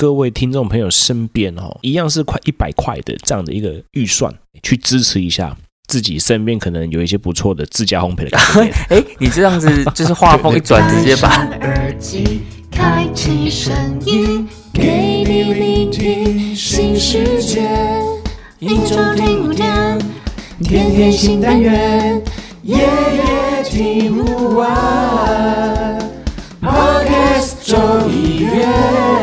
各位听众朋友身边哦，一样是快一百块的这样的一个预算，去支持一下自己身边可能有一些不错的自家烘焙的咖啡店。哎，你这样子就是画风一转，直接把耳机开启声音，给你聆听新世界。一周听五天，天天新单元，夜夜听不完。Podcast 周一月。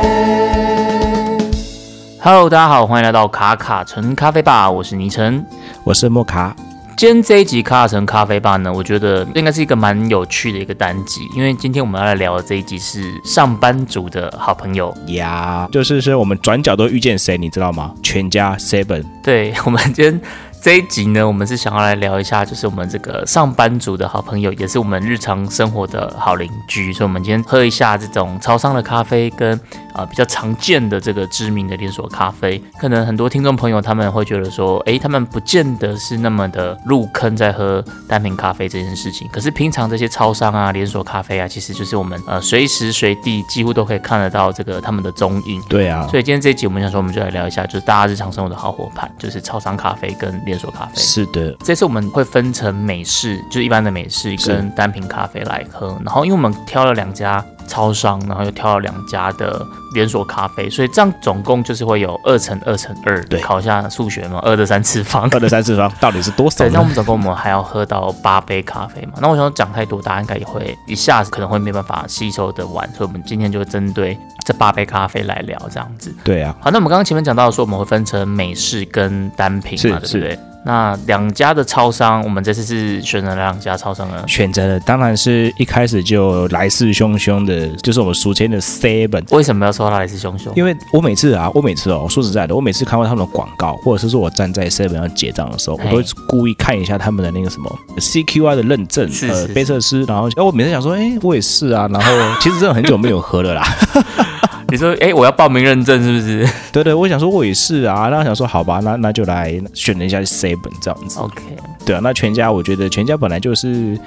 Hello，大家好，欢迎来到卡卡城咖啡吧，我是倪晨。我是莫卡，今天这一集卡卡城咖啡吧呢，我觉得应该是一个蛮有趣的一个单集，因为今天我们要来聊的这一集是上班族的好朋友。呀，就是说我们转角都遇见谁，你知道吗？全家 Seven，对 我们今天这一集呢，我们是想要来聊一下，就是我们这个上班族的好朋友，也是我们日常生活的好邻居。所以，我们今天喝一下这种超商的咖啡，跟啊、呃比较常见的这个知名的连锁咖啡。可能很多听众朋友他们会觉得说，诶，他们不见得是那么的入坑在喝单品咖啡这件事情。可是平常这些超商啊、连锁咖啡啊，其实就是我们呃随时随地几乎都可以看得到这个他们的踪影。对啊，所以今天这一集我们想说，我们就来聊一下，就是大家日常生活的好伙伴，就是超商咖啡跟连锁咖啡。是的，这次我们会分成美式，就是一般的美式跟单品咖啡来喝。然后因为我们挑了两家超商，然后又挑了两家的连锁咖啡，所以这样总共就是会有二乘二乘二。对考一下数学嘛，二的三次方。二的三次方到底是多少对，那我？们总共我们还要喝到八杯咖啡嘛？那我想讲太多，大家应该也会一下子可能会没办法吸收的完，所以我们今天就针对这八杯咖啡来聊这样子。对啊，好，那我们刚刚前面讲到说我们会分成美式跟单品嘛，对不对？那两家的超商，我们这次是选择了两家超商呢？选择的当然是一开始就来势汹汹的，就是我们俗称的 Seven。为什么要说它来势汹汹？因为我每次啊，我每次哦，说实在的，我每次看到他们的广告，或者是说我站在 Seven 要结账的时候，我都会故意看一下他们的那个什么 CQI 的认证，呃是是，杯测师，然后哎，我每次想说，哎，我也是啊，然后其实真的很久没有喝了啦，你说，哎，我要报名认证是不是？对对，我想说我也是啊，然后想说好吧，那那就来选了一下 Seven 这样子，？OK，对啊，那全家我觉得全家本来就是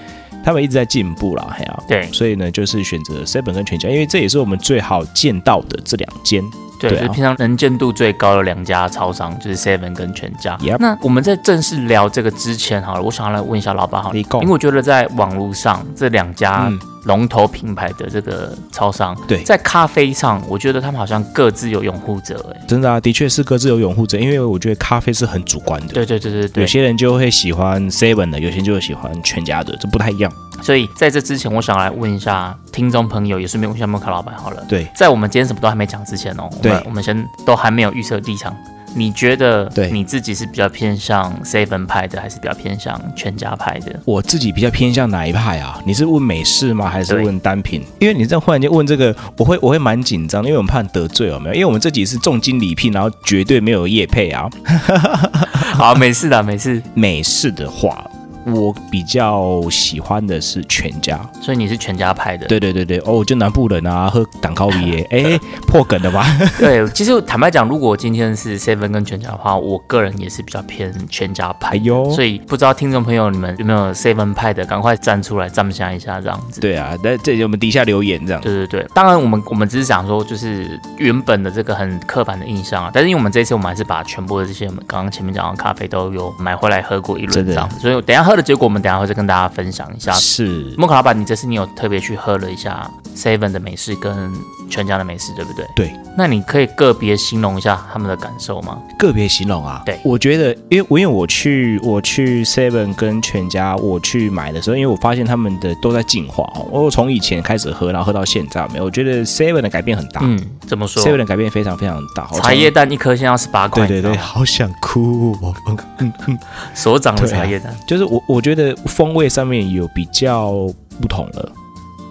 他们一直在进步啦，还啊，对。所以呢就是选择 Seven 跟全家，因为这也是我们最好见到的这两间，对，对啊就是平常能见度最高的两家超商，就是 Seven 跟全家。那我们在正式聊这个之前，好了，我想要来问一下老板好了，因为我觉得在网络上这两家嗯龙头品牌的这个超商，对在咖啡上，我觉得他们好像各自有拥护者，哎，真的啊，的确是各自有拥护者，因为我觉得咖啡是很主观的。对对对对对有，些人就会喜欢 Seven 的，有些人就会喜欢全家的，这不太一样。所以在这之前，我想来问一下听众朋友，也顺便问一下莫卡老板好了。对，在我们今天什么都还没讲之前哦，我对们我们先都还没有预测立场。你觉得对你自己是比较偏向 seven 派的，还是比较偏向全家派的？我自己比较偏向哪一派啊？你是问美式吗？还是对问单品？因为你这样忽然间问这个，我会我会蛮紧张，因为我们怕得罪有没有？因为我们这集是重金礼聘，然后绝对没有业配啊。好，没事的，没事。美式的话，我比较喜欢的是全家。所以你是全家派的。对对对对，哦，就南部人啊，喝党高比耶，哎，破梗了吧？对，其实坦白讲，如果今天是 seven 跟全家的话，我个人也是比较偏全家派。哎呦，所以不知道听众朋友你们有没有 seven 派的，赶快站出来站下一下这样子。对啊，那这我们底下留言这样。对对对，当然我们我们只是想说，就是原本的这个很刻板的印象啊，但是因为我们这次我们还是把全部的这些我们刚刚前面讲的咖啡都有买回来喝过一轮这样子，所以等一下喝的结果我们等下会再跟大家分享一下。是，莫卡老板，你这次你有特别去喝了一下 Seven 的美式跟全家的美食，对不对？对。那你可以个别形容一下他们的感受吗？个别形容啊，对我觉得，因为我因为我去我去 Seven 跟全家我去买的时候，因为我发现他们的都在进化哦。我从以前开始喝，然后喝到现在，没有？我觉得 Seven 的改变很大、嗯，怎么说 s e v e n 的改变非常非常大。茶叶蛋一颗现在要十八块，对对对，好想哭哦。手掌的茶叶蛋。就是我我觉得风味上面有比较不同了，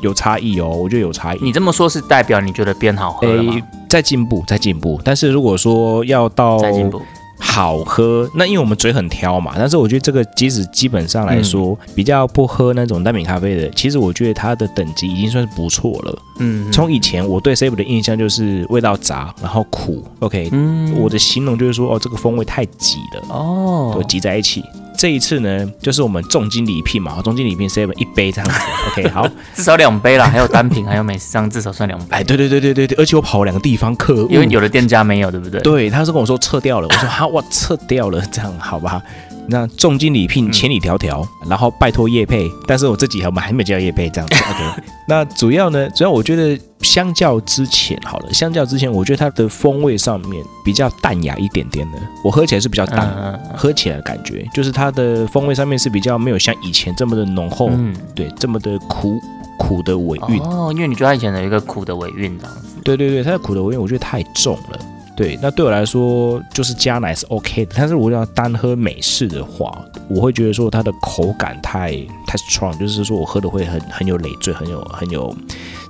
有差异哦，我觉得有差异。你这么说，是代表你觉得变好喝了在进步，在进步。但是如果说要到在进步。好喝，那因为我们嘴很挑嘛，但是我觉得这个即使基本上来说、比较不喝那种单品咖啡的，其实我觉得它的等级已经算是不错了。嗯，从以前我对 Save 的印象就是味道杂，然后苦，OK，、嗯我的形容就是说哦，这个风味太挤了，哦都挤在一起。这一次呢，就是我们重金礼聘嘛，重金礼聘 seven 一杯这样子。OK，好，至少两杯啦，还有单品，还有美食，这样至少算两杯。哎，对对对对对对，而且我跑了两个地方客户，因为有的店家没有，对不对？对，他是跟我说撤掉了，我说哈，我撤掉了，这样好吧？那重金礼聘，千里迢迢，然后拜托叶配，但是我自己我们还没叫叶配这样子。OK，那主要呢，主要我觉得相较之前好了，相较之前，我觉得它的风味上面比较淡雅一点点的，我喝起来是比较淡，喝起来的感觉就是它的风味上面是比较没有像以前这么的浓厚，嗯对，这么的苦苦的尾韵。哦，因为你觉得它以前的一个苦的尾韵这样子。对对对，它的苦的尾韵我觉得太重了。对，那对我来说就是加奶是 OK 的，但是如果要单喝美式的话，我会觉得说它的口感太太 strong，就是说我喝的会很很有累赘，很有很有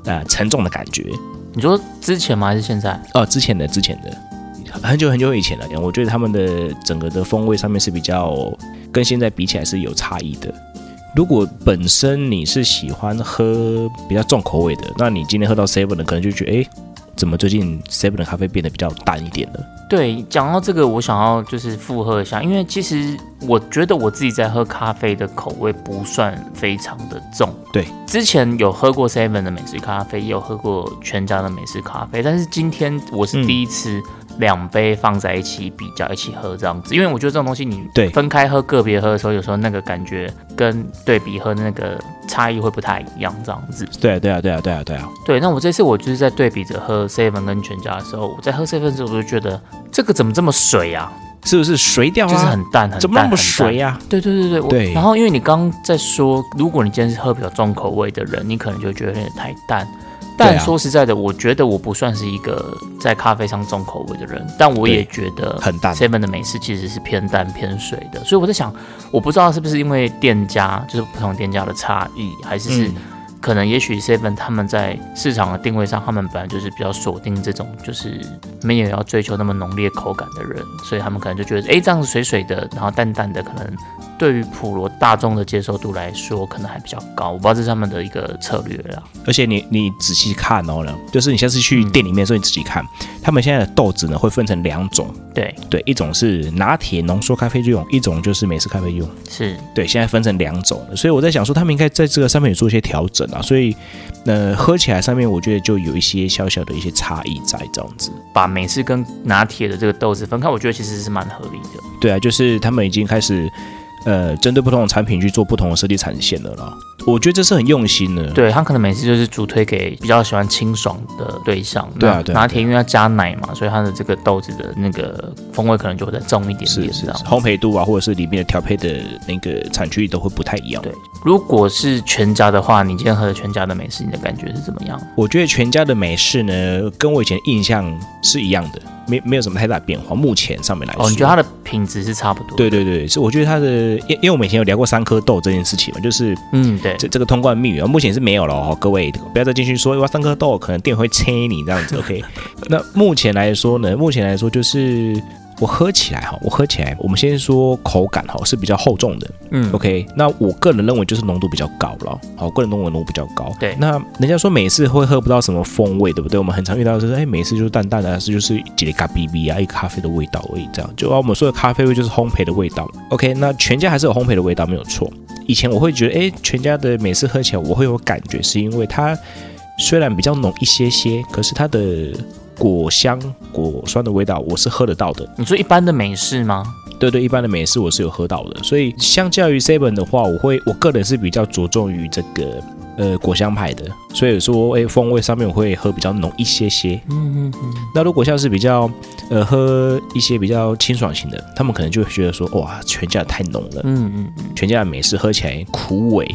呃沉重的感觉。你说之前吗？还是现在？哦，之前的之前的很久很久以前了，我觉得他们的整个的风味上面是比较跟现在比起来是有差异的。如果本身你是喜欢喝比较重口味的，那你今天喝到 seven 的，可能就觉得哎，怎么最近 seven 的咖啡变得比较淡一点了？对，讲到这个，我想要就是附和一下，因为其实我觉得我自己在喝咖啡的口味不算非常的重。对，之前有喝过 Seven 的美式咖啡，也有喝过全家的美式咖啡，但是今天我是第一次两杯放在一起比较一起喝这样子，因为我觉得这种东西你对分开喝、个别喝的时候，有时候那个感觉跟对比喝那个差异会不太一样这样子。对啊，对啊，对啊，对啊，对啊，对，那我这次我就是在对比着喝 Seven 跟全家的时候，我在喝 Seven 的时候，我就觉得这个怎么这么水啊？是不是水掉就是啊？很淡很淡，怎么那么水啊？对对对对，我对然后因为你刚刚在说，如果你今天是喝比较重口味的人，你可能就觉得有点太淡。但说实在的，我觉得我不算是一个在咖啡上重口味的人，但我也觉得很淡。Seven 的美式其实是偏淡偏水的，所以我在想，我不知道是不是因为店家就是不同店家的差异，还是是嗯可能也许 Seven 他们在市场的定位上，他们本来就是比较锁定这种就是没有要追求那么浓烈口感的人，所以他们可能就觉得，哎，这样子水水的，然后淡淡的，可能对于普罗大众的接受度来说，可能还比较高。我不知道这是他们的一个策略啦。而且你你仔细看哦呢，就是你下次去店里面的时候，你仔细看，他们现在的豆子呢会分成两种，对，对，一种是拿铁浓缩咖啡用，一种就是美式咖啡用。是，对，现在分成两种了，所以我在想说，他们应该在这个上面有做一些调整啊，所以呃，喝起来上面我觉得就有一些小小的一些差异在这样子。把美式跟拿铁的这个豆子分开，我觉得其实是蛮合理的。对啊，就是他们已经开始呃，针对不同的产品去做不同的设计产线了啦。我觉得这是很用心的。对，他可能每次就是主推给比较喜欢清爽的对象。对啊对啊拿铁因为要加奶嘛，所以它的这个豆子的那个风味可能就会再重一点点，是是是。烘焙度啊，或者是里面的调配的那个产区都会不太一样。对如果是全家的话，你今天喝的全家的美式，你的感觉是怎么样？我觉得全家的美式呢，跟我以前印象是一样的，没没有什么太大变化。目前上面来说，哦，你觉得它的品质是差不多？对，对对，是我觉得它的，因因为我们以前有聊过三颗豆这件事情嘛，就是嗯，对，这这个通关密语啊，目前是没有了哦，各位不要再进去说哇三颗豆可能店会切你这样子，OK？那目前来说呢，目前来说就是我喝起来哈，我喝起来，我们先说口感哈是比较厚重的嗯，，OK？那我个人认为就是浓度比较高了，好，个人认为浓度比较高。对那人家说美式会喝不到什么风味，对不对？我们很常遇到的是，哎，美式就是淡淡的，是就是几粒咖哔哔啊，一咖啡的味道而已，这样。就啊，我们说的咖啡味就是烘焙的味道。OK，那全家还是有烘焙的味道，没有错。以前我会觉得，哎，全家的美式喝起来我会有感觉，是因为它虽然比较浓一些些，可是它的果香、果酸的味道我是喝得到的。你说一般的美式吗？对对，一般的美式我是有喝到的，所以相较于 Seven 的话，我会我个人是比较着重于这个呃果香派的，所以说哎风味上面我会喝比较浓一些些。嗯嗯嗯，那如果像是比较呃喝一些比较清爽型的，他们可能就会觉得说哇全家太浓了，嗯嗯嗯，全家的美式喝起来苦味。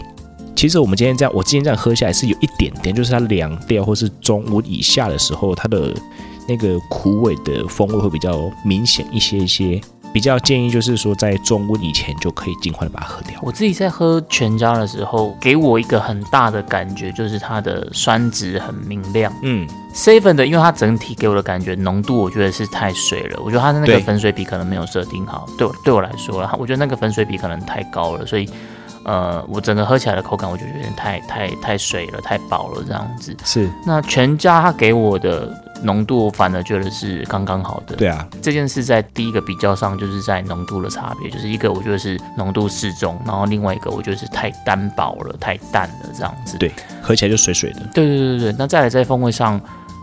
其实我们今天这样，我今天这样喝下来是有一点点，就是它凉掉或是中温以下的时候，它的那个苦味的风味会比较明显一些一些。比较建议就是说，在中温以前就可以尽快的把它喝掉。我自己在喝全家的时候，给我一个很大的感觉，就是它的酸值很明亮。嗯，Seven 的，因为它整体给我的感觉浓度，我觉得是太水了。我觉得它的那个粉水比可能没有设定好，对我对我来说啦，我觉得那个粉水比可能太高了，所以呃，我整个喝起来的口感，我就觉得有点太太太水了，太饱了这样子。是那全家它给我的浓度我反而觉得是刚刚好的。对啊，这件事在第一个比较上，就是在浓度的差别，就是一个我觉得是浓度适中，然后另外一个我觉得是太单薄了，太淡了这样子。对喝起来就水水的。对对对对，那再来在风味上，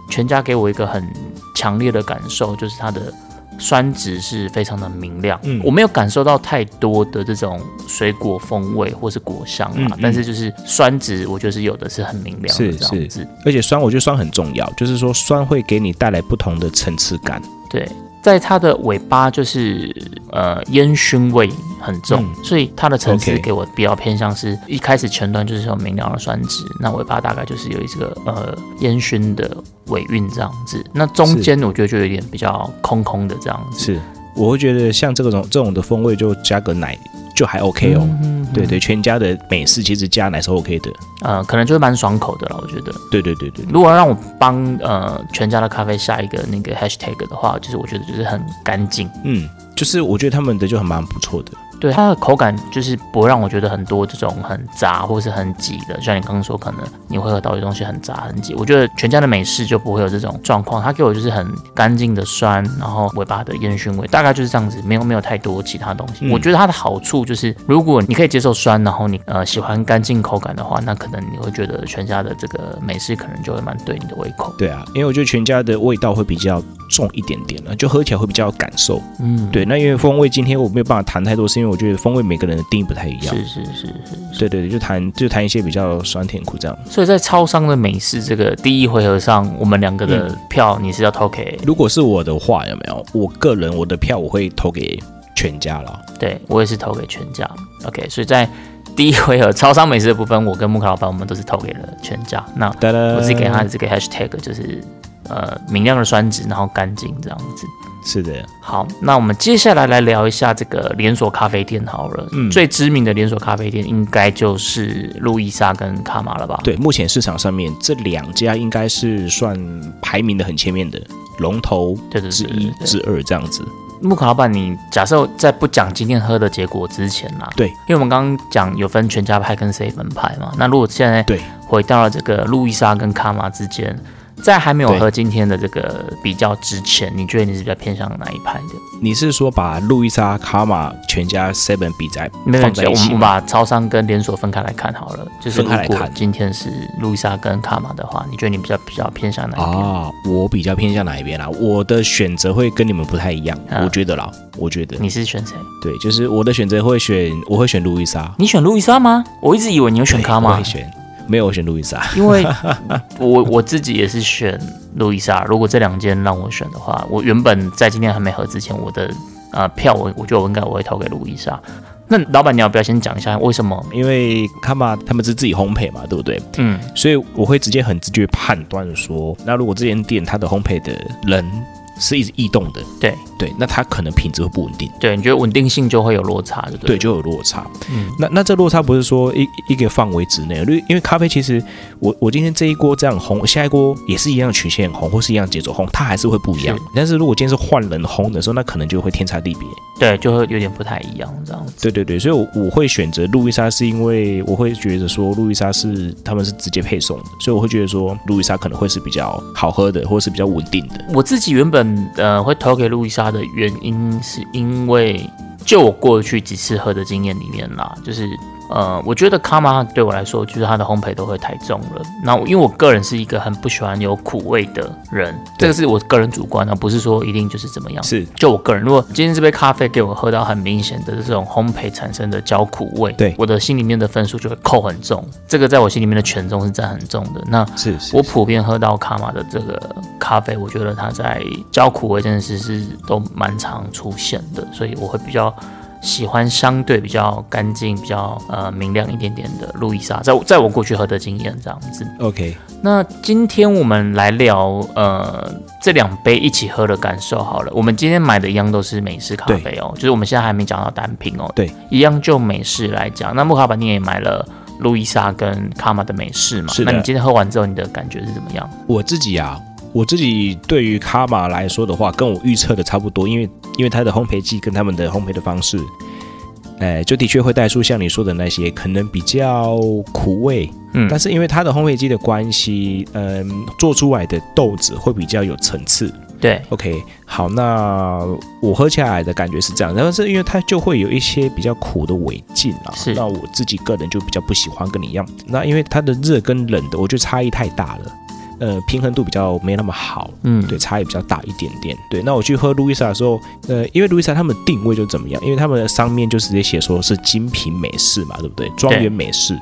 全家给我一个很强烈的感受，就是它的酸值是非常的明亮。嗯我没有感受到太多的这种水果风味或是果香啊，但是就是酸值，我觉得是有的是很明亮的这样子。而且酸，我觉得酸很重要，就是说酸会给你带来不同的层次感。对，在它的尾巴就是呃烟熏味很重，嗯。所以它的层次给我比较偏向是一开始前端就是有明亮的酸质，那尾巴大概就是有一个呃烟熏的尾韵这样子，那中间我觉得就有点比较空空的这样子。是，我会觉得像这种这种的风味，就加个奶就还 OK 哦。嗯对对，全家的美式其实加奶是 OK 的。呃，可能就是蛮爽口的了，我觉得。对对对对，如果让我帮呃全家的咖啡下一个那个 hashtag 的话，就是我觉得就是很干净，嗯，就是我觉得他们的就很蛮不错的。对它的口感就是不会让我觉得很多这种很杂或是很挤的，像你刚刚说，可能你会喝到有东西很杂很挤。我觉得全家的美式就不会有这种状况，它给我就是很干净的酸，然后尾巴的烟熏味，大概就是这样子，没有没有太多其他东西。嗯我觉得它的好处就是，如果你可以接受酸，然后你呃喜欢干净口感的话，那可能你会觉得全家的这个美式可能就会蛮对你的胃口。对啊，因为我觉得全家的味道会比较重一点点了，就喝起来会比较有感受。嗯，对，那因为风味今天我没有办法谈太多，是因为我觉得风味每个人的定义不太一样。是是是是。对对对，就谈就谈一些比较酸甜苦这样。所以在超商的美式这个第一回合上，我们两个的票你是要投给？如果是我的话，有没有？我个人我的票我会投给全家了。对我也是投给全家。OK，所以在第一回合超商美食的部分，我跟木卡老板我们都是投给了全家。那我自己给他的这个 hashtag 就是呃明亮的酸质，然后干净这样子。是的，好，那我们接下来来聊一下这个连锁咖啡店好了。嗯最知名的连锁咖啡店应该就是路易莎跟卡玛了吧？对，目前市场上面这两家应该是算排名的很前面的龙头之一之二这样子。木卡老板，你假设在不讲今天喝的结果之前啦，对，因为我们刚刚讲有分全家派跟 seven 派嘛，那如果现在对回到了这个路易莎跟卡玛之间，在还没有对喝今天的这个比较之前，你觉得你是比较偏向哪一派的？你是说把路易莎、卡玛、全家、Seven 比在没有，放在一我们我们？把超商跟连锁分开来看好了。就是如果今天是路易莎跟卡玛的话，你觉得你比较比较偏向哪一边？啊，我比较偏向哪一边啦？我的选择会跟你们不太一样，嗯我觉得啦，我觉得你是选谁？对，就是我的选择会选，我会选路易莎，你选路易莎吗？我一直以为你会选卡玛我会，选，没有我选路易莎。因为 我我自己也是选路易莎。如果这两间让我选的话，我原本在今天还没合之前，我的呃票我我觉得我应该我会投给路易莎。那老板，你要不要先讲一下为什么？因为卡玛他们是自己烘焙嘛，对不对？嗯，所以我会直接很直觉判断说，那如果这间店它的烘焙的人是一直异动的，对对，那它可能品质会不稳定，对，你觉得稳定性就会有落差，对对，对？就有落差。嗯那那这落差不是说一一个范围之内，因为因为咖啡其实我我今天这一锅这样烘，下一锅也是一样曲线烘，或是一样节奏烘，它还是会不一样是。但是如果今天是换人烘的时候，那可能就会天差地别。对，就会有点不太一样这样子。对对对，所以我我会选择路易莎，是因为我会觉得说路易莎是他们是直接配送的，所以我会觉得说路易莎可能会是比较好喝的，或是比较稳定的。我自己原本呃会投给路易莎的原因，是因为就我过去几次喝的经验里面啦，就是呃，我觉得卡玛对我来说，就是它的烘焙都会太重了。那因为我个人是一个很不喜欢有苦味的人，这个是我个人主观的，不是说一定就是怎么样。是就我个人，如果今天这杯咖啡给我喝到很明显的这种烘焙产生的焦苦味，对我的心里面的分数就会扣很重。这个在我心里面的权重是占很重的。那是是我普遍喝到卡玛的这个咖啡，我觉得它在焦苦味这件事是都蛮常出现的，所以我会比较喜欢相对比较干净、比较呃明亮一点点的路易莎，在我在我过去喝的经验这样子。OK，那今天我们来聊呃这两杯一起喝的感受好了。我们今天买的一样都是美式咖啡哦，就是我们现在还没讲到单品哦。对，一样就美式来讲，那木卡板你也买了路易莎跟卡玛的美式嘛？那你今天喝完之后，你的感觉是怎么样？我自己啊，我自己对于卡玛来说的话，跟我预测的差不多，因为因为它的烘焙技跟他们的烘焙的方式，哎，就的确会带出像你说的那些可能比较苦味，嗯。但是因为它的烘焙机的关系，嗯，做出来的豆子会比较有层次。对，OK，好，那我喝起来的感觉是这样，然后是因为它就会有一些比较苦的尾劲啊，是。那我自己个人就比较不喜欢跟你一样。那因为它的热跟冷的，我觉得差异太大了，呃，平衡度比较没那么好，嗯，对，差异比较大一点点。对，那我去喝路易莎的时候，呃，因为路易莎他们定位就怎么样？因为他们的上面就直接写说是精品美式嘛，对不对？庄园美式。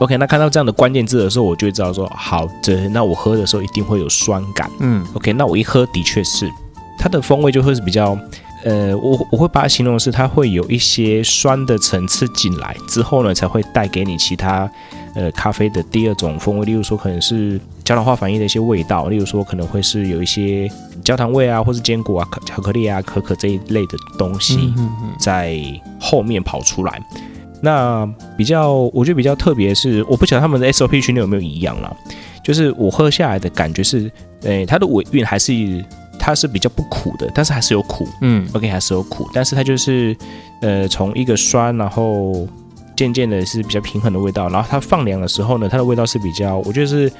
OK，那看到这样的关键字的时候，我就会知道说，好的，那我喝的时候一定会有酸感。嗯 OK，那我一喝的确是，它的风味就会是比较，呃，我我会把它形容是它会有一些酸的层次进来之后呢，才会带给你其他呃咖啡的第二种风味，例如说可能是焦糖化反应的一些味道，例如说可能会是有一些焦糖味啊，或是坚果啊、可巧克力啊、可可这一类的东西。嗯嗯嗯在后面跑出来。那比较，我觉得比较特别是，我不晓得他们的 SOP 训练有没有一样啦。就是我喝下来的感觉是，诶、它的尾韵还是它是比较不苦的，但是还是有苦嗯，OK 还是有苦，但是它就是呃从一个酸，然后渐渐的是比较平衡的味道，然后它放凉的时候呢，它的味道是比较，我觉得是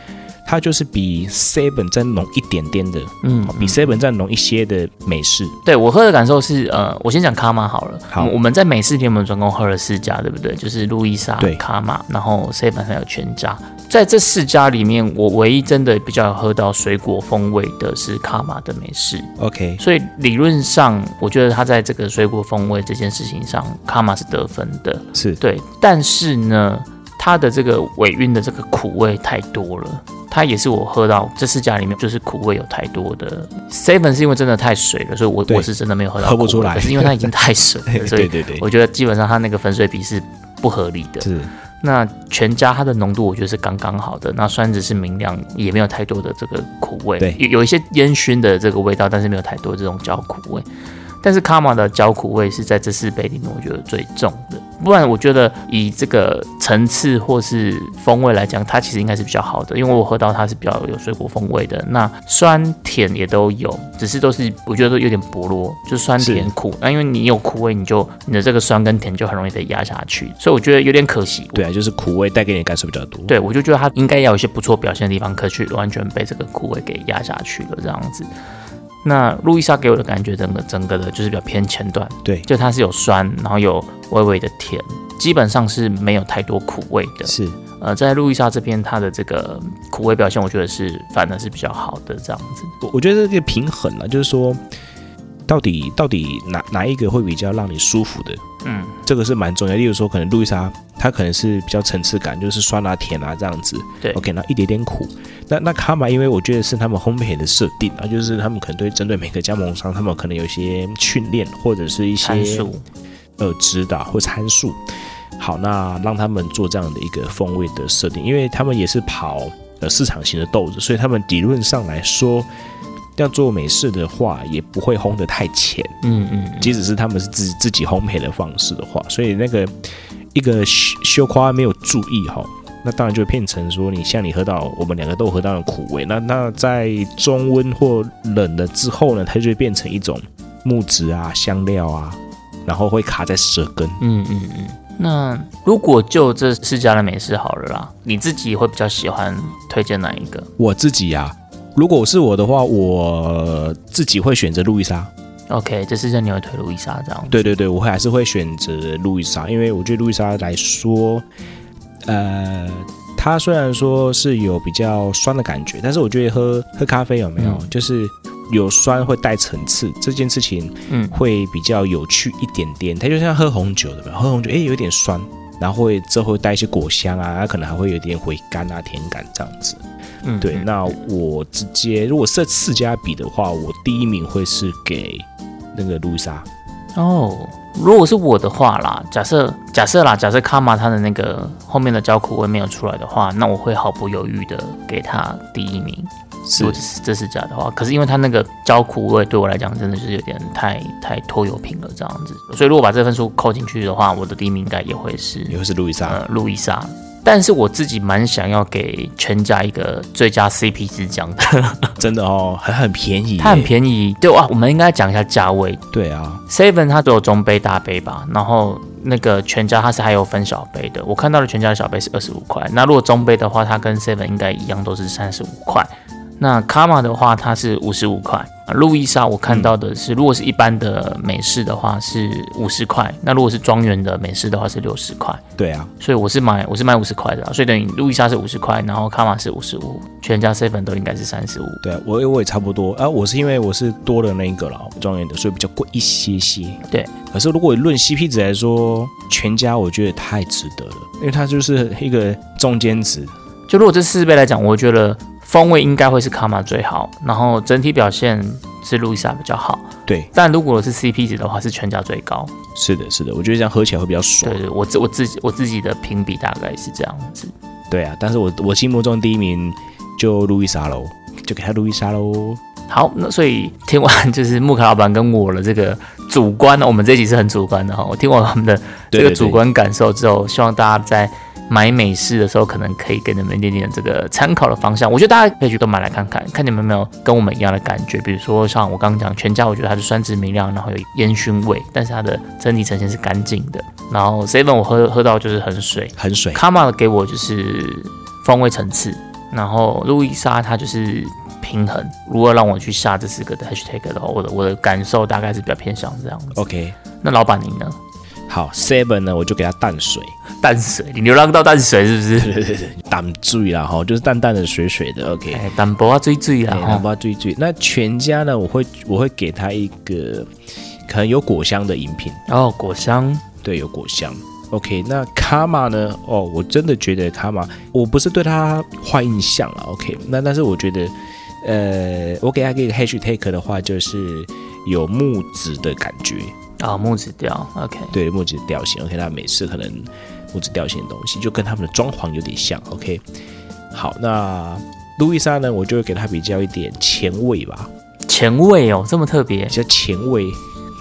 它就是比 Seven 再浓一点点的，嗯，比 Seven 再浓一些的美式。对我喝的感受是，呃，我先讲卡玛好了。好我我们在美式店，我们总共喝了四家，对不对？就是路易莎对、卡玛，然后 seven 还有全家。在这四家里面，我唯一真的比较有喝到水果风味的是卡玛的美式。OK，所以理论上，我觉得它在这个水果风味这件事情上，卡玛是得分的。是对，但是呢，它的这个尾韵的这个苦味太多了。它也是我喝到这四家里面，就是苦味有太多的。Seven 是因为真的太水了，所以我我是真的没有喝到喝不出来可是因为它已经太水了，所以对对对，我觉得基本上它那个粉水比是不合理的。是那全家它的浓度我觉得是刚刚好的，那酸质是明亮，也没有太多的这个苦味，对有有一些烟熏的这个味道，但是没有太多这种焦苦味。但是卡玛的焦苦味是在这四杯里面我觉得最重的，不然我觉得以这个层次或是风味来讲，它其实应该是比较好的，因为我喝到它是比较有水果风味的，那酸甜也都有，只是都是我觉得都有点薄弱，就酸甜苦。那因为你有苦味，你就你的这个酸跟甜就很容易被压下去，所以我觉得有点可惜。对啊，就是苦味带给你的感受比较多。对，我就觉得它应该要有一些不错表现的地方，可去完全被这个苦味给压下去了这样子。那路易莎给我的感觉，整个整个的就是比较偏前段，对就它是有酸，然后有微微的甜，基本上是没有太多苦味的。是呃，在路易莎这边，它的这个苦味表现，我觉得是反而是比较好的这样子。我我觉得这个平衡了，就是说，到底到底哪哪一个会比较让你舒服的，嗯，这个是蛮重要。例如说，可能路易莎它可能是比较层次感，就是酸啊、甜啊这样子。对，OK，那一点点苦。那那卡玛，因为我觉得是他们烘焙的设定啊，就是他们可能对针对每个加盟商，他们可能有一些训练或者是一些呃指导或参数。好，那让他们做这样的一个风味的设定，因为他们也是跑呃市场型的豆子，所以他们理论上来说，要做美式的话，也不会烘得太浅。嗯嗯嗯，即使是他们是自自己烘焙的方式的话，所以那个一个修修夸没有注意哈，那当然就会变成说你像你喝到我们两个都喝到的苦味，那那在中温或冷了之后呢，它就会变成一种木质啊、香料啊，然后会卡在舌根。嗯嗯嗯。那如果就这四家的美式好了啦，你自己会比较喜欢推荐哪一个？我自己呀、如果是我的话，我自己会选择路易莎。OK，这四家你会推路易莎这样？对对对，我会还是会选择路易莎，因为我觉得路易莎来说，呃，它虽然说是有比较酸的感觉，但是我觉得喝喝咖啡有没有，嗯就是有酸会带层次，这件事情嗯会比较有趣一点点。它就像喝红酒的，喝红酒诶有点酸，然后会之后会带一些果香啊，它可能还会有点回甘啊、甜感这样子。嗯，对，嗯那我直接如果这四家比的话，我第一名会是给那个路易莎。哦，如果是我的话啦，假设假设啦，假设卡玛他的那个后面的焦苦味没有出来的话，那我会毫不犹豫的给他第一名。是这是这是假的话，可是因为它那个焦苦味对我来讲真的就是有点太太拖油瓶了这样子，所以如果把这分数扣进去的话，我的第一名应该也会是也会是路易莎。呃路易莎。但是我自己蛮想要给全家一个最佳 CP 值奖的，真的哦，还很便宜，它很便宜。对哇，我们应该讲一下价位。对啊，Seven 它只有中杯、大杯吧，然后那个全家它是还有分小杯的，我看到的全家的小杯是二十五块。那如果中杯的话，它跟 Seven 应该一样，都是三十五块。那卡玛的话，它是五十五块。路易莎我看到的是，如果是一般的美式的话是五十块，那如果是庄园的美式的话是六十块。对啊，所以我是买我是买五十块的啊，所以等于路易莎是五十块，然后卡玛是五十五，全家 seven 都应该是三十五。对啊，我我也差不多啊。我是因为我是多了那一个了，庄园的，所以比较贵一些些。对，可是如果论 CP 值来说，全家我觉得太值得了，因为它就是一个中间值。就如果这四倍来讲，我觉得风味应该会是卡玛最好，然后整体表现是路易莎比较好。对，但如果是 CP 值的话，是全家最高。是的，是的，我觉得这样喝起来会比较爽。对对，我自我自己我自己的评比大概是这样子。对啊，但是我我心目中第一名就路易莎喽，就给他路易莎喽。好，那所以听完就是木卡老板跟我的这个主观，我们这集是很主观的哈。我听完他们的这个主观感受之后，希望大家在买美式的时候，可能可以给你们一点点这个参考的方向。我觉得大家可以去都买来看看，看你们有没有跟我们一样的感觉。比如说像我刚刚讲全家，我觉得它是酸质明亮，然后有烟熏味，但是它的整体呈现是干净的。然后 seven 我喝喝到就是很水，很水。卡玛给我就是风味层次，然后路易莎它就是平衡。如果让我去下这四个的 hashtag 的话，我的我的感受大概是比较偏向这样子。OK，那老板您呢？好，Seven 呢，我就给它淡水，淡水，你流浪到淡水是不是？对对对，淡醉啦哈，就是淡淡的水水的。OK，哎，淡薄啊，追追啊，淡薄啊，追追。那全家呢，我会我会给他一个可能有果香的饮品。哦，果香，对，有果香。OK，那卡玛呢？哦，我真的觉得卡玛，我不是对他坏印象了。OK，那但是我觉得，呃，我给他一个 hash take 的话，就是有木质的感觉。啊，木质调，OK，对，木质调性，OK，它每次可能木质调性的东西，就跟他们的装潢有点像，OK。好，那路易莎呢，我就会给它比较一点前卫吧，前卫哦，这么特别。比，较前卫，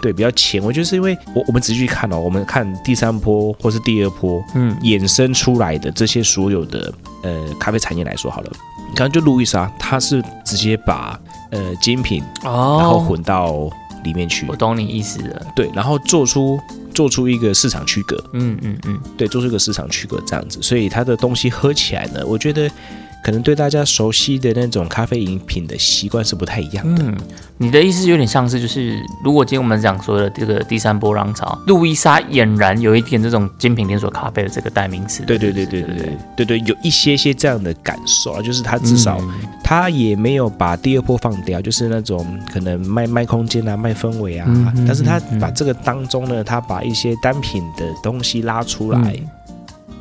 对，比较前卫，就是因为我我们仔细去看哦，我们看第三波或是第二波嗯，衍生出来的这些所有的呃咖啡产业来说好了，你看就路易莎，它是直接把呃精品哦，然后混到里面去。我，懂你意思了，对，然后做出做出一个市场区隔，嗯嗯嗯，对，做出一个市场区隔这样子，所以它的东西喝起来呢，我觉得可能对大家熟悉的那种咖啡饮品的习惯是不太一样的。嗯，你的意思有点像是，就是如果今天我们讲说的这个第三波浪潮，路易莎俨然有一点这种精品连锁咖啡的这个代名词。对对对对对对对对，有一些些这样的感受啊，就是它至少嗯它也没有把第二波放掉，就是那种可能卖卖空间啊、卖氛围啊，但是它嗯嗯把这个当中呢，它把一些单品的东西拉出来，嗯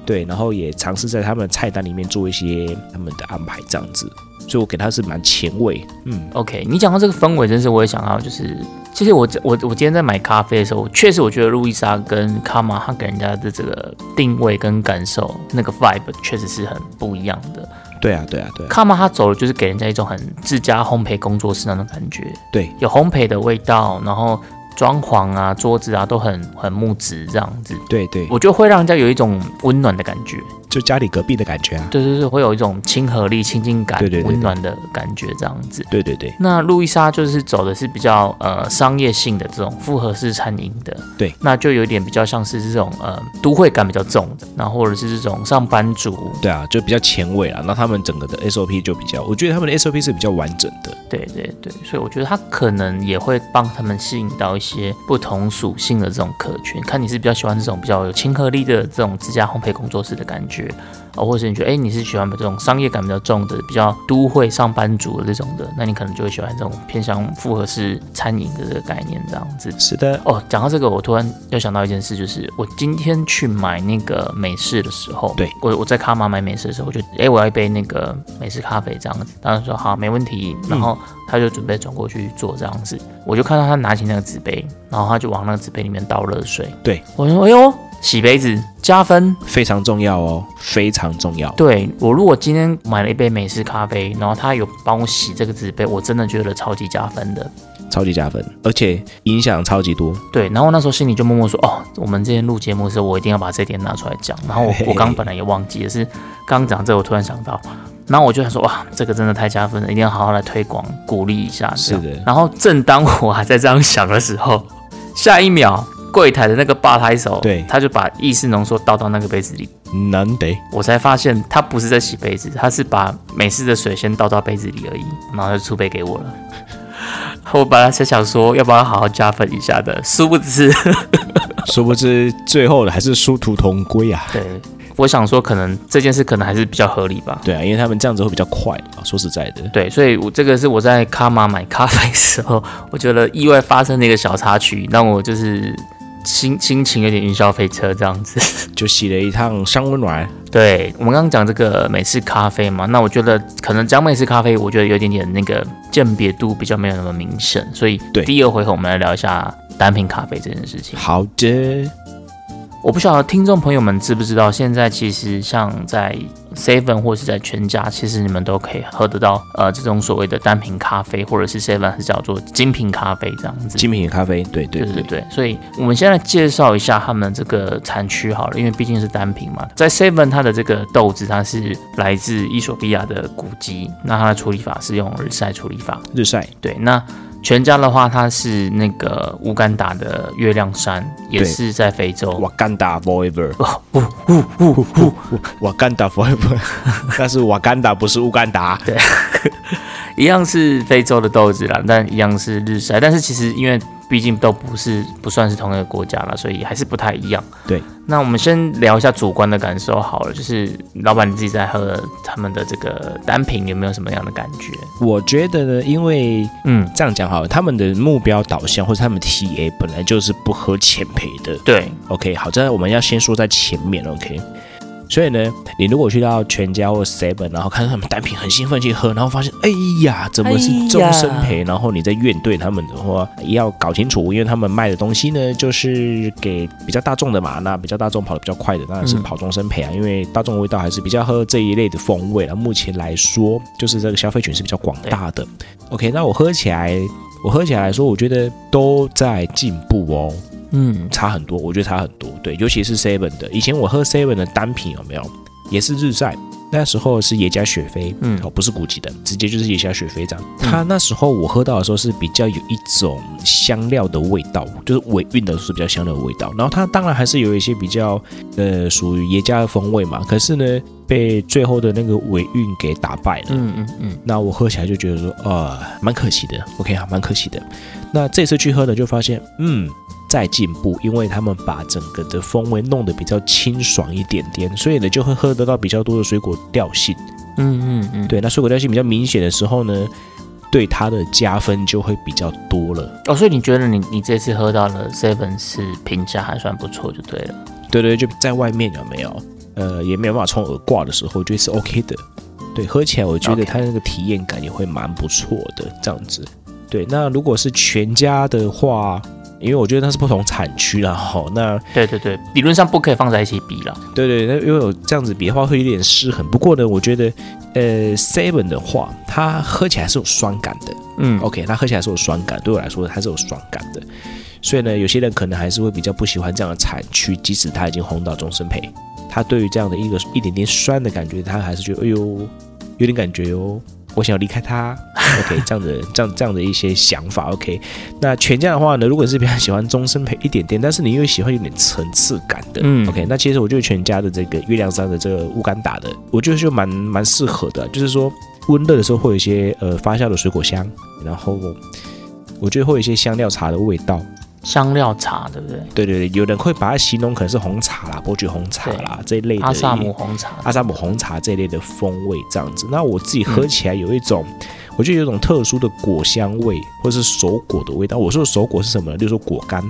对，然后也尝试在他们的菜单里面做一些他们的安排这样子，所以我给他是蛮前卫，嗯，OK，你讲到这个氛围，真是我也想到，就是其实我我我今天在买咖啡的时候，确实我觉得路易莎跟卡玛他给人家的这个定位跟感受，那个 vibe 确实是很不一样的。对啊对啊对啊，卡玛他走的就是给人家一种很自家烘焙工作室那种感觉，对。有烘焙的味道，然后装潢啊、桌子啊都很很木质这样子，对对，我觉得会让人家有一种温暖的感觉。就家里隔壁的感觉啊，对对对，会有一种亲和力、亲近感、对对对对温暖的感觉这样子。对对对那路易莎就是走的是比较呃商业性的这种复合式餐饮的，对，那就有点比较像是这种呃都会感比较重的，然后或者是这种上班族，对啊，就比较前卫啦。那他们整个的 SOP 就比较，我觉得他们的 SOP 是比较完整的。对对对，所以我觉得他可能也会帮他们吸引到一些不同属性的这种客群，看你是比较喜欢这种比较有亲和力的这种自家烘焙工作室的感觉，啊，或者是你觉得哎你是喜欢这种商业感比较重的、比较都会上班族的这种的，那你可能就会喜欢这种偏向复合式餐饮的这个概念这样子。是的，哦，讲到这个，我突然又想到一件事，就是我今天去买那个美式的时候，对我我在卡玛买美式的时候，我就哎我要一杯那个美式咖啡这样子，当时说好没问题，然后他就准备转过去做这样子，我就看到他拿起那个纸杯，然后他就往那个纸杯里面倒热水，对我说哎呦洗杯子加分，非常重要哦，非常重要。对我如果今天买了一杯美式咖啡，然后他有帮我洗这个纸杯，我真的觉得超级加分的。超级加分，而且影响超级多。对，然后那时候心里就默默说，哦，我们今天录节目的时候，我一定要把这点拿出来讲。然后我我刚刚本来也忘记了，是刚刚讲这个，我突然想到，然后我就想说，哇，这个真的太加分了，一定要好好来推广，鼓励一下。是的然后正当我还在这样想的时候，下一秒柜台的那个吧台手，对他就把意式浓缩倒到那个杯子里，难得我才发现他不是在洗杯子，他是把美式的水先倒到杯子里而已，然后就出杯给我了。我本来是想说要不要好好加分一下的，殊不知，殊不知最后还是殊途同归啊。对，我想说可能这件事可能还是比较合理吧。对啊，因为他们这样子会比较快啊。说实在的，对，所以我这个是我在卡玛买咖啡的时候，我觉得意外发生的一个小插曲，让我就是心心情有点云霄飞车这样子。就洗了一趟香温暖。对我们刚刚讲这个美式咖啡嘛，那我觉得可能讲美式咖啡，我觉得有点点那个鉴别度比较没有那么明显，所以对第二回合我们来聊一下单品咖啡这件事情。好的，我不晓得听众朋友们知不知道，现在其实像在 Seven 或是在全家，其实你们都可以喝得到呃这种所谓的单品咖啡，或者是 Seven 是叫做精品咖啡这样子。精品咖啡，对对对对所以我们现在介绍一下他们这个产区好了，因为毕竟是单品嘛。在 Seven 它的这个豆子，它是来自伊索比亚的古籍，那它的处理法是用日晒处理法。日晒，对，那全家的话，它是那个乌干达的月亮山，也是在非洲。瓦干达 forever，哦，呜呜呜呜，瓦干达 forever，但是瓦干达不是乌干达。对 一样是非洲的豆子啦，但一样是日晒，但是其实因为毕竟都不是不算是同一个国家啦，所以还是不太一样。对，那我们先聊一下主观的感受好了，就是老板你自己在喝他们的这个单品有没有什么样的感觉？我觉得呢，因为嗯，这样讲好了，他们的目标导向或者他们 TA 本来就是不喝浅焙的。对，OK，好，这我们要先说在前面，OK。所以呢，你如果去到全家或 Seven，然后看到他们单品很兴奋去喝，然后发现，哎呀，怎么是终身赔？然后你在怨对他们的话，也要搞清楚，因为他们卖的东西呢，就是给比较大众的嘛，那比较大众跑得比较快的，当然是嗯跑终身赔啊，因为大众的味道还是比较喝这一类的风味了。目前来说，就是这个消费群是比较广大的。OK，那我喝起来，我喝起来来说，我觉得都在进步哦。嗯，差很多，我觉得差很多。对，尤其是 Seven 的，以前我喝 Seven 的单品有没有，也是日晒，那时候是野加雪菲，嗯哦，不是古籍的，直接就是野加雪菲这样。嗯它那时候我喝到的时候是比较有一种香料的味道，就是尾韵的是比较香料的味道。然后它当然还是有一些比较呃属于耶加的风味嘛，可是呢被最后的那个尾韵给打败了。嗯嗯嗯，那我喝起来就觉得说，呃，蛮可惜的。OK 啊，蛮可惜的。那这次去喝的就发现，嗯，在进步，因为他们把整个的风味弄得比较清爽一点点，所以呢就会喝得到比较多的水果调性。嗯嗯嗯，对，那水果调性比较明显的时候呢，对它的加分就会比较多了。哦，所以你觉得你你这次喝到了 Seven 是评价还算不错就对了。对对，就在外面有没有？呃，也没有办法冲耳挂的时候，我觉得是 OK 的。对，喝起来我觉得它那个体验感也会蛮不错的，这样子。对，那如果是全家的话，因为我觉得它是不同产区啦，哈，那对对对，理论上不可以放在一起比啦。对对，那因为我这样子比的话会有点失衡。不过呢，我觉得呃 Seven 的话，它喝起来是有酸感的。嗯 OK，它喝起来是有酸感，对我来说它是有酸感的。所以呢，有些人可能还是会比较不喜欢这样的产区，即使它已经红到终身配，他对于这样的一个一点点酸的感觉，他还是觉得哎呦有点感觉哦，我想要离开他。OK，这样的这样这样的一些想法。OK，那全家的话呢，如果是比较喜欢终身配一点点，但是你又喜欢有点层次感的，嗯 OK，那其实我觉得全家的这个月亮山的这个乌干达的，我觉得就蛮蛮适合的，就是说温热的时候会有一些呃发酵的水果香，然后我觉得会有一些香料茶的味道。香料茶对不对？对对对，有人会把它形容可能是红茶啦、伯爵红茶啦这一类的阿萨姆红茶。阿萨姆红茶这一类的风味这样子。那我自己喝起来有一种，我觉得有一种特殊的果香味，或是熟果的味道。我说的熟果是什么呢？就是说果干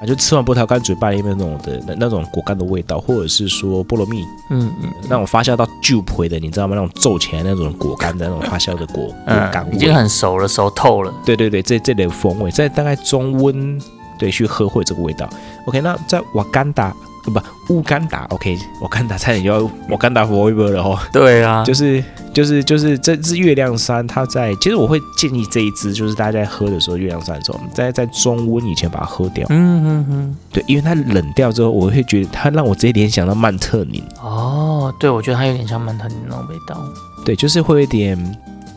啊，就吃完葡萄干嘴巴里面那种的那那种果干的味道，或者是说菠萝蜜嗯嗯那种发酵到旧皮的，你知道吗？那种皱起来那种果干的那种发酵的果果干已经很熟了，熟透了。对对对，这这类风味在大概中温对去喝会有这个味道。OK，那在瓦干达呃不乌干达，OK，瓦干达差点就要瓦干达 forever 了哦。对啊，就是就是就是这支月亮山，它在其实我会建议这一支，就是大家在喝的时候，月亮山的时候，在在中温以前把它喝掉。嗯嗯嗯。对，因为它冷掉之后，我会觉得它让我直接联想到曼特宁。哦，对，我觉得它有点像曼特宁那种味道。对，就是会有一点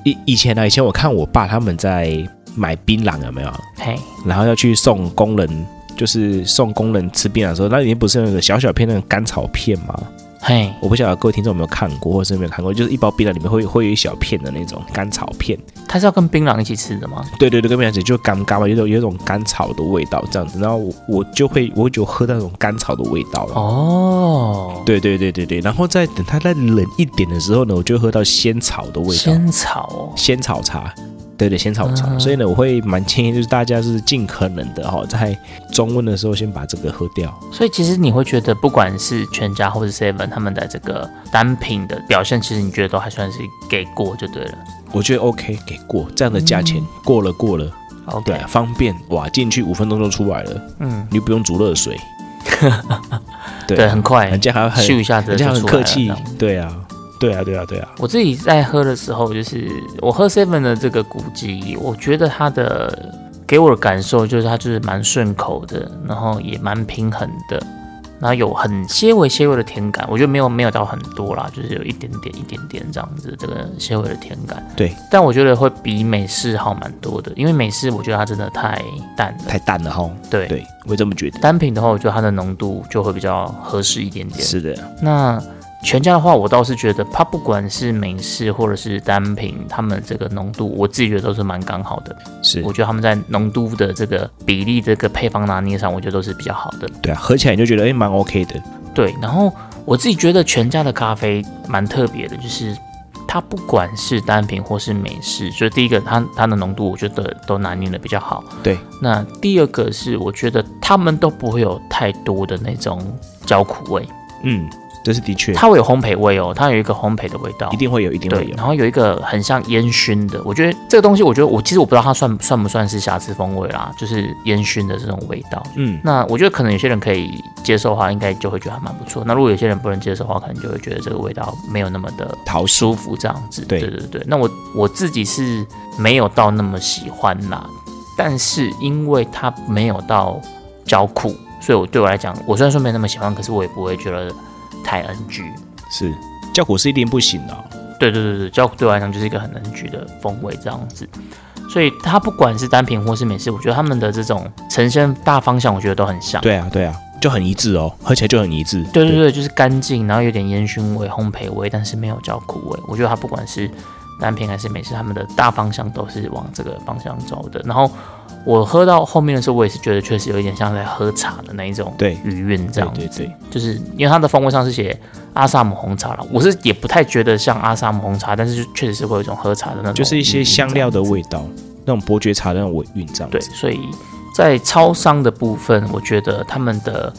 以以前呢、以前我看我爸他们在买槟榔有没有？嘿，然后要去送工人就是送工人吃槟榔的时候，那里面不是有那个小小片那个甘草片吗？嘿，我不晓得各位听众有没有看过，或者是有没有看过，就是一包槟榔里面会会有一小片的那种甘草片。它是要跟槟榔一起吃的吗？对对对，跟槟榔一起就干干嘛，有种有一种甘草的味道这样子。然后我我就会我就喝到那种甘草的味道了。哦，对对对对对，然后再等它再冷一点的时候呢，我就喝到仙草的味道，仙草哦，仙草茶。对对，仙草茶。嗯所以呢，我会蛮建议就是大家是尽可能的哈、在中温的时候先把这个喝掉。所以其实你会觉得，不管是全家或者 Seven 他们的这个单品的表现，其实你觉得都还算是给过就对了。我觉得 OK，给过这样的价钱，过了过了，OK，对，方便哇，进去五分钟就出来了，嗯，你又不用煮热水。对对，很快人，家还很人家。很客气，对啊，对啊，对啊，对啊，我自己在喝的时候，就是我喝 Seven 的这个古籍，我觉得它的给我的感受就是它就是蛮顺口的，然后也蛮平衡的，然后有很些微些微的甜感，我觉得没有没有到很多啦，就是有一点点一点点这样子这个些微的甜感。对，但我觉得会比美式好蛮多的，因为美式我觉得它真的太淡了。太淡了哈。对，对，我也这么觉得。单品的话，我觉得它的浓度就会比较合适一点点。是的，那全家的话，我倒是觉得它不管是美式或者是单品，他们这个浓度，我自己觉得都是蛮刚好的。是我，觉得他们在浓度的这个比例、这个配方拿捏上，我觉得都是比较好的。对啊，喝起来你就觉得哎，蛮 OK 的。对，然后我自己觉得全家的咖啡蛮特别的，就是它不管是单品或是美式，就第一个它它的浓度，我觉得都拿捏的比较好。对，那第二个是我觉得他们都不会有太多的那种焦苦味，嗯，这是的确，它会有烘焙味哦，它有一个烘焙的味道，一定会有，一定会对，有。然后有一个很像烟熏的，我觉得这个东西，我觉得我其实我不知道它算算不算是瑕疵风味啦，就是烟熏的这种味道。嗯，那我觉得可能有些人可以接受的话，应该就会觉得还蛮不错。那如果有些人不能接受的话，可能就会觉得这个味道没有那么的讨舒服，这样子。对对对对。那我我自己是没有到那么喜欢啦，但是因为它没有到焦苦，所以我对我来讲，我虽然说没那么喜欢，可是我也不会觉得太 NG。是叫苦是一定不行的哦。对对对对，焦对我来讲就是一个很 NG 的风味这样子，所以它不管是单品或是美式，我觉得他们的这种呈现大方向，我觉得都很像。对啊，对啊，就很一致哦，喝起来就很一致。对对对，就是干净，然后有点烟熏味、烘焙味，但是没有焦苦味。我觉得它不管是单品还是美式，他们的大方向都是往这个方向走的。然后我喝到后面的时候，我也是觉得确实有一点像在喝茶的那一种对。余韵这样对对对，就是因为它的风味上是写阿萨姆红茶了，我是也不太觉得像阿萨姆红茶，但是就确实是会有一种喝茶的那种，就是一些香料的。味道，那种伯爵茶的那种尾韵这样对，所以在超商的部分，我觉得他们的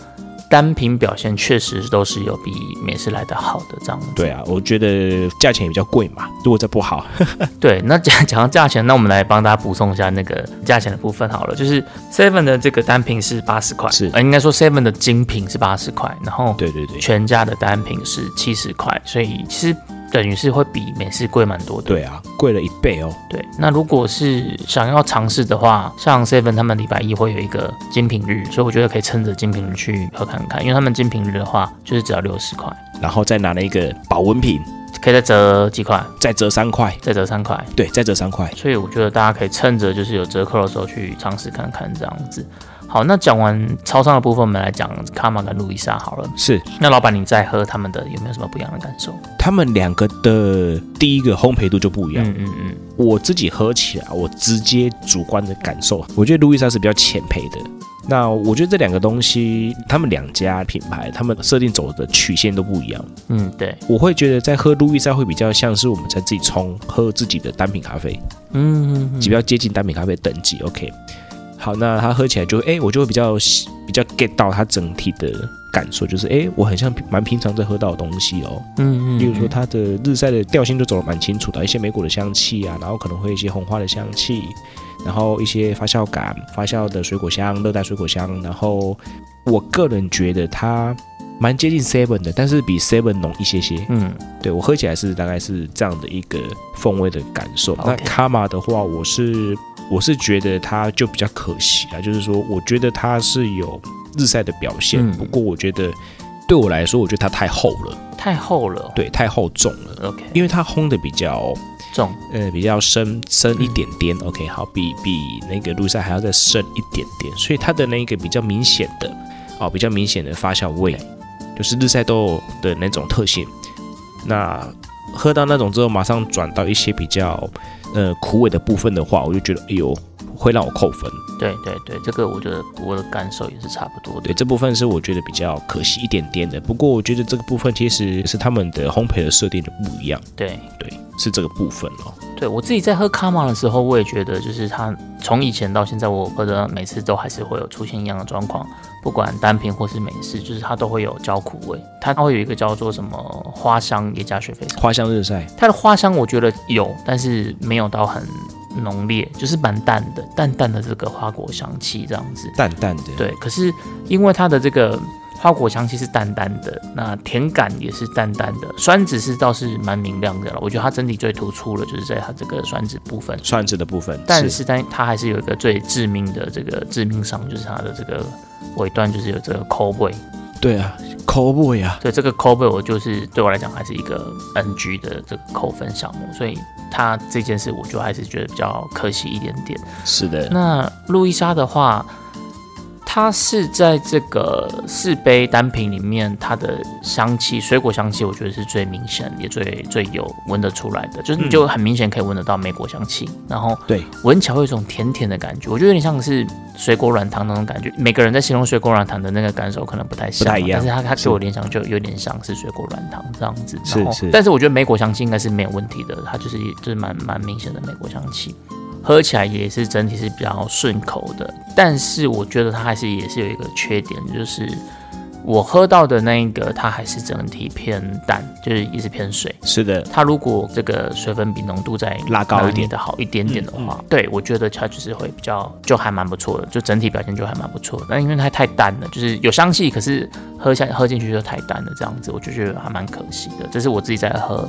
单品表现确实都是有比美式来的好的这样子。对啊，我觉得价钱也比较贵嘛，如果这不好，对，那讲讲到价钱，那我们来帮大家补充一下那个价钱的部分好了。就是 Seven 的这个单品是八十块，是呃，应该说 Seven 的精品是八十块，然后对对对，全家的单品是七十块，所以其实等于是会比美式贵蛮多的。对啊，贵了一倍哦。对，那如果是想要尝试的话，像 Seven 他们礼拜一会有一个精品日，所以我觉得可以趁着精品日去喝看看，因为他们精品日的话就是只要六十块，然后再拿了一个保温瓶，可以再折几块，再折三块，再折三块。对，再折三块。所以我觉得大家可以趁着就是有折扣的时候去尝试看看这样子。好，那讲完超商的部分，我们来讲卡玛跟路易莎好了。是那老板你在喝他们的有没有什么不一样的感受？他们两个的第一个烘焙度就不一样。嗯嗯嗯，我自己喝起来，我直接主观的感受，我觉得路易莎是比较浅焙的。那我觉得这两个东西，他们两家品牌，他们设定走的曲线都不一样。嗯对，我会觉得在喝路易莎会比较像是我们在自己冲喝自己的单品咖啡，嗯嗯嗯比较接近单品咖啡等级。OK，好，那它喝起来就哎、我就会比较比较 get 到它整体的感受，就是哎、我很像蛮平常在喝到的东西哦。嗯嗯，例如说它的日晒的调性就走得蛮清楚的，一些莓果的香气啊，然后可能会一些红花的香气，然后一些发酵感、发酵的水果香、热带水果香，然后我个人觉得它蛮接近 Seven 的，但是比 Seven 浓一些些。嗯对我喝起来是大概是这样的一个风味的感受。那卡玛的话，我是我是觉得它就比较可惜啊，就是说我觉得它是有日晒的表现，嗯。不过我觉得对我来说，我觉得它太厚了，太厚了。对，太厚重了，，OK，因为它烘的比较重，呃比较深深一点点、o k 好，比比那个路赛还要再深一点点，所以它的那个比较明显的哦，比较明显的发酵味，就是日晒豆的那种特性。那喝到那种之后，马上转到一些比较呃苦味的部分的话，我就觉得哎呦，会让我扣分。对对对，这个我觉得我的感受也是差不多的。对这部分是我觉得比较可惜一点点的。不过我觉得这个部分其实是他们的烘焙的设定的不一样，对对，是这个部分哦。对，我自己在喝卡玛的时候，我也觉得就是它从以前到现在，我喝的每次都还是会有出现一样的状况，不管单品或是美式，就是它都会有焦苦味。它会有一个叫做什么花香也加雪菲花香日晒，它的花香我觉得有，但是没有到很浓烈，就是蛮淡的，淡淡的这个花果香气这样子。淡淡的，对，可是因为它的这个花果香气是淡淡的，那甜感也是淡淡的，酸质是倒是蛮明亮的了。我觉得它整体最突出的就是在它这个酸质部分，酸质的部分，但是但它还是有一个最致命的这个致命伤，就是它的这个尾段就是有这个抠味。对啊，口味啊，对这个抠味，我就是对我来讲还是一个 NG 的这个扣分项目，所以它这件事我就还是觉得比较可惜一点点。是的，那路易莎的话，它是在这个四杯单品里面，它的香气，水果香气，我觉得是最明显，也最最有闻得出来的，就是你就很明显可以闻得到莓果香气，然后对，闻起来会有一种甜甜的感觉，我觉得有点像是水果软糖那种感觉。每个人在形容水果软糖的那个感受可能不太像嘛，不太一样但是它它是给我联想就有点像是水果软糖这样子。是然后是但是我觉得莓果香气应该是没有问题的，它就是就是蛮蛮明显的莓果香气。喝起来也是整体是比较顺口的，但是我觉得它还是也是有一个缺点，就是我喝到的那一个它还是整体偏淡，就是也是偏水。是的，它如果这个水分比浓度再拉高一点的好一点点的话，对我觉得它就是会比较就还蛮不错的，就整体表现就还蛮不错的。但因为它太淡了，就是有香气，可是喝下喝进去就太淡了，这样子我就觉得还蛮可惜的。这是我自己在喝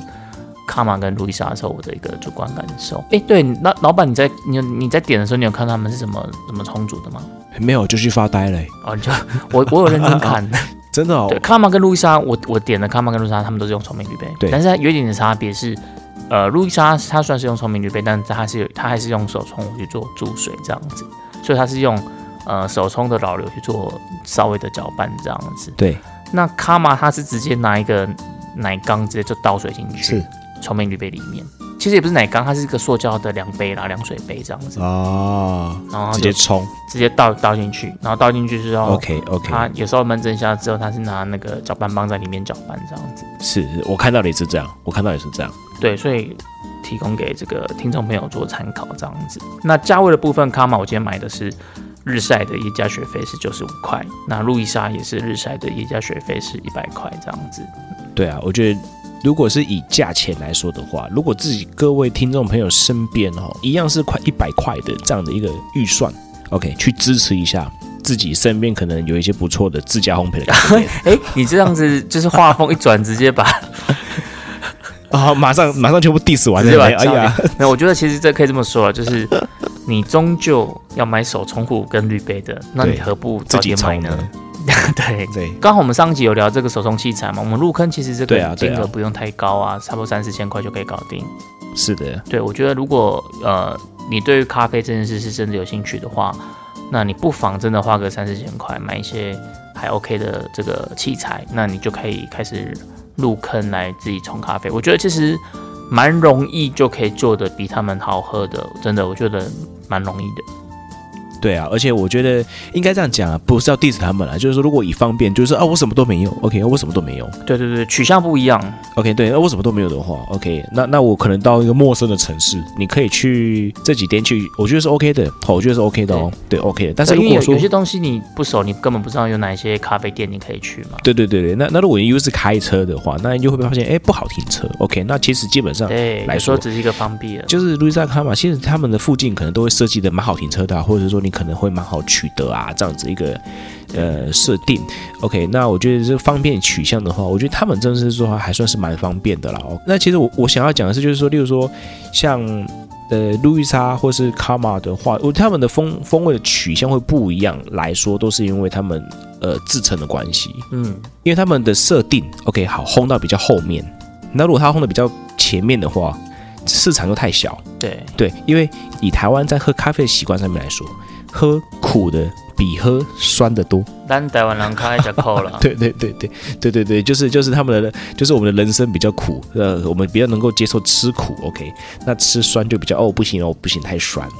卡玛跟路易莎的时候我的一个主观感受。哎，对，那老板你在你你在点的时候，你有看他们是怎么怎么冲煮的吗？没有就去发呆嘞，哦，你就我我有认真看。真的哦对，，卡玛跟路易莎，我我点的卡玛跟路易莎，他们都是用聪明滤杯，对但是它有一点点差别是，呃，路易莎它虽然是用聪明滤杯，但是它是有它还是用手冲去做注水这样子，所以它是用呃手冲的老流去做稍微的搅拌这样子。对，那卡玛它是直接拿一个奶缸直接就倒水进去是，聪明滤杯里面，其实也不是奶缸，它是一个塑胶的量杯啦，量水杯这样子，哦，然后直接冲直接倒倒进去，然后倒进去之后。，OK OK，它有时候闷蒸下之后，它是拿那个搅拌棒在里面搅拌这样子。是我看到的也是这样，我看到也是这样，对，所以提供给这个听众朋友做参考这样子。那价位的部分，卡玛我今天买的是日晒的一加学费是九十五块，那路易莎也是日晒的一加学费是一百块这样子。对啊，我觉得。如果是以价钱来说的话，如果自己各位听众朋友身边哦，一样是快一百块的这样的一个预算，OK，去支持一下自己身边可能有一些不错的自家烘焙的咖啡店 哎，你这样子就是画风一转，直接把啊，马上马上全部 diss 完直接把了，哎呀，，那我觉得其实这可以这么说了，就是你终究要买手冲壶跟滤杯的，那你何不自己冲呢呢？？对，对，刚好我们上集有聊这个手冲器材嘛，我们入坑其实这个对啊对啊金额不用太高啊，差不多三四千块就可以搞定。是的，对我觉得如果呃你对于咖啡这件事是真的有兴趣的话，那你不妨真的花个三四千块买一些还 OK 的这个器材，那你就可以开始入坑来自己冲咖啡。我觉得其实蛮容易就可以做的比他们好喝的，真的我觉得蛮容易的。对啊，而且我觉得应该这样讲啊，不是要 diss 他们啦，就是说如果以方便，就是啊我什么都没有，OK，我什么都没有对对对，取向不一样。，OK，对，那我什么都没有的话，OK，那那我可能到一个陌生的城市，你可以去这几天去，我觉得是 OK 的，好，我觉得是 OK 的哦，对，OK 的。但是如果说有有些东西你不熟，你根本不知道有哪些咖啡店你可以去嘛。对对对对，那那如果你又是开车的话，那你就会发现，哎，不好停车，OK，那其实基本上对，来说只是一个方便。就是路易莎卡玛，其实他们的附近可能都会设计的蛮好停车的、啊，或者说你可能会蛮好取得啊，这样子一个呃设定。OK，那我觉得这方便取向的话，我觉得他们真的是说还算是蛮方便的啦。哦，那其实我我想要讲的是，就是说，例如说像。呃，路易莎或是卡玛的话，我他们的风风味的取向会不一样来说，都是因为他们呃制成的关系，嗯，因为他们的设定，OK，好，烘到比较后面。那如果他烘的比较前面的话，市场又太小。对，对，因为以台湾在喝咖啡的习惯上面来说，喝苦的比喝酸的多。咱台湾人开始扣了，对对对对对对对，就是就是他们的，就是我们的人生比较苦，呃，我们比较能够接受吃苦，OK，那吃酸就比较哦不行哦不行太酸了，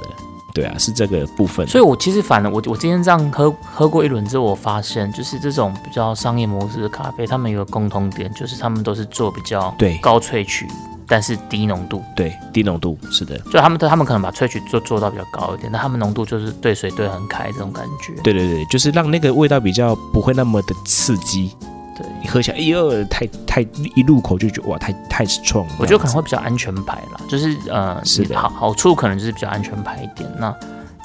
对啊，是这个部分。所以我其实反而我我今天这样喝喝过一轮之后，我发现就是这种比较商业模式的咖啡，他们有个共同点，就是他们都是做比较对高萃取，但是低浓度。对低浓度是的，就他们他们可能把萃取做做到比较高一点，那他们浓度就是兑水兑很开这种感觉。对对对，就是让那个味道比较不会那么的刺激，对，你喝起来，哎呦，太太一入口就觉得哇，太太 strong，我觉得可能会比较安全牌啦，就是呃，是的。好好处可能就是比较安全牌一点，那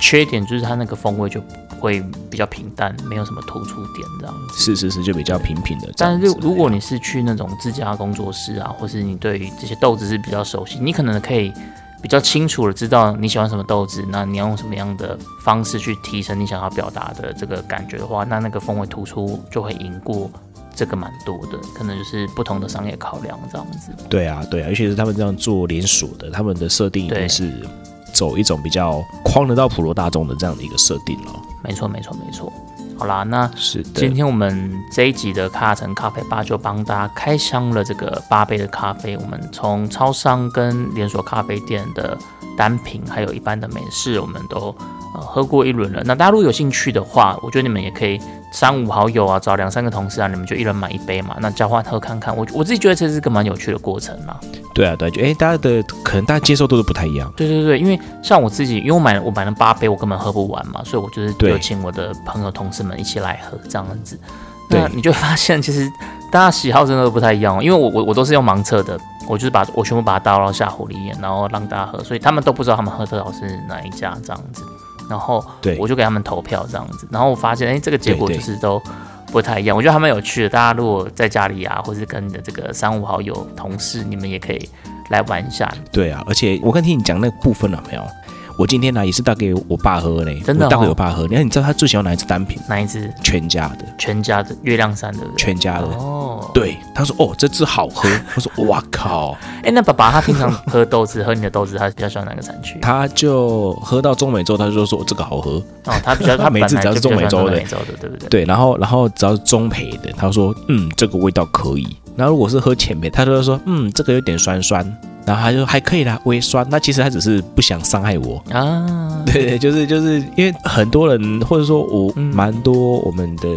缺点就是它那个风味就会比较平淡，没有什么突出点这样子。是是是，就比较平平的。但是如如果你是去那种自家工作室啊，或是你对于这些豆子是比较熟悉，你可能可以比较清楚的知道你喜欢什么豆子，那你要用什么样的方式去提升你想要表达的这个感觉的话，那那个风味突出就会赢过这个蛮多的，可能就是不同的商业考量这样子。对啊对啊，尤其是他们这样做连锁的，他们的设定一对定是走一种比较框得到普罗大众的这样的一个设定了。没错，没错，没错。好啦，那是的，今天我们这一集的卡城咖啡吧就帮大家开箱了这个八杯的咖啡。我们从超商跟连锁咖啡店的单品，还有一般的美式，我们都呃喝过一轮了。那大家如果有兴趣的话，我觉得你们也可以三五好友啊，找两三个同事啊，你们就一人买一杯嘛，那交换喝看看。我我自己觉得这是个蛮有趣的过程嘛。对啊对啊，就哎，大家的可能大家接受度都不太一样。对对对，因为像我自己，因为我买了我买了八杯，我根本喝不完嘛，所以我就是对有请我的朋友同事们一起来喝这样子。对那你就会发现，其实大家喜好真的都不太一样哦。因为我我我都是用盲测的，我就是把我全部把它倒到下壶里面，然后让大家喝，所以他们都不知道他们喝的到是哪一家这样子。然后我就给他们投票这样子，然后我发现，哎，这个结果就是都不太一样。我觉得还蛮有趣的。大家如果在家里啊，或是跟你的这个三五好友、同事，你们也可以来玩一下。对啊，而且我刚听你讲那个部分了没有？我今天呢也是带给我爸喝嘞，真的带给我爸喝。你看，你知道他最喜欢哪一支单品？哪一支？全家的，全家的月亮山，对不对？全家的。哦，对，他说哦，这支好喝。我说哇靠，哎，那爸爸他平常喝豆子，喝你的豆子，他比较喜欢哪个产区？他就喝到中美洲，他就说这个好喝。哦，他比较他 每次只要是中美洲的，对不对？对，然后然后只要是中培的，他说嗯这个味道可以。然后如果是喝浅培，他就说嗯这个有点酸酸，然后他就还可以啦，微酸。那其实他只是不想伤害我。啊，对 对，就是就是因为很多人或者说我嗯蛮多我们的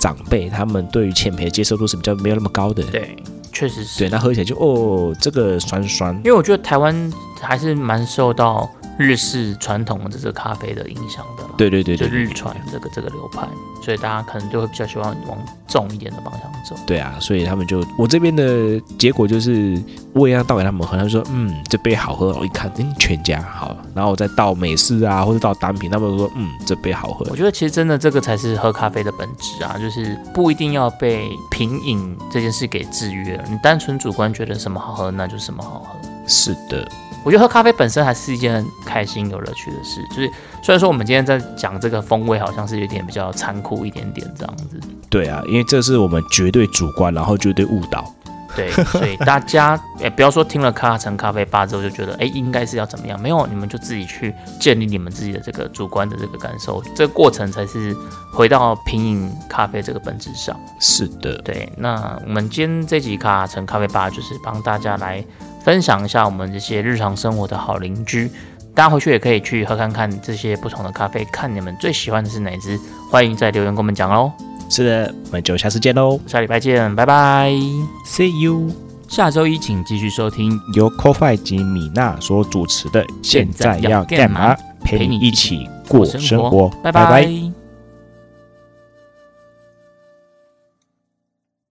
长辈，他们对于浅培的接受度是比较没有那么高的。对，确实是。对，那喝起来就哦这个酸酸。因为我觉得台湾还是蛮受到日式传统的这个咖啡的影响的啦。对对对对就日传这个这个流派，所以大家可能就会比较喜欢往重一点的方向走。对啊，所以他们就我这边的结果就是我也要倒给他们喝，他们说嗯这杯好喝，我一看嗯全家好，然后我再倒美式啊或者倒单品，他们说嗯这杯好喝我。觉得其实真的这个才是喝咖啡的本质啊，就是不一定要被品饮这件事给制约，你单纯主观觉得什么好喝，那就什么好喝。是的，我觉得喝咖啡本身还是一件很开心、有乐趣的事。就是虽然说我们今天在讲这个风味，好像是有点比较残酷一点点这样子，对啊，因为这是我们绝对主观，然后绝对误导。对，所以大家也不要说听了卡城咖啡吧之后就觉得，哎，应该是要怎么样？没有，你们就自己去建立你们自己的这个主观的这个感受，这个过程才是回到品饮咖啡这个本质上。是的，对，那我们今天这集卡城咖啡吧就是帮大家来分享一下我们这些日常生活的好邻居。大家回去也可以去喝看看这些不同的咖啡，看你们最喜欢的是哪一支，欢迎在留言跟我们讲哦。是的，我们就下次见喽下礼拜见，拜拜。，See you。下周一请继续收听由 CoFi 及米娜所主持的《现在要干嘛》，陪你一起过生活，拜拜拜拜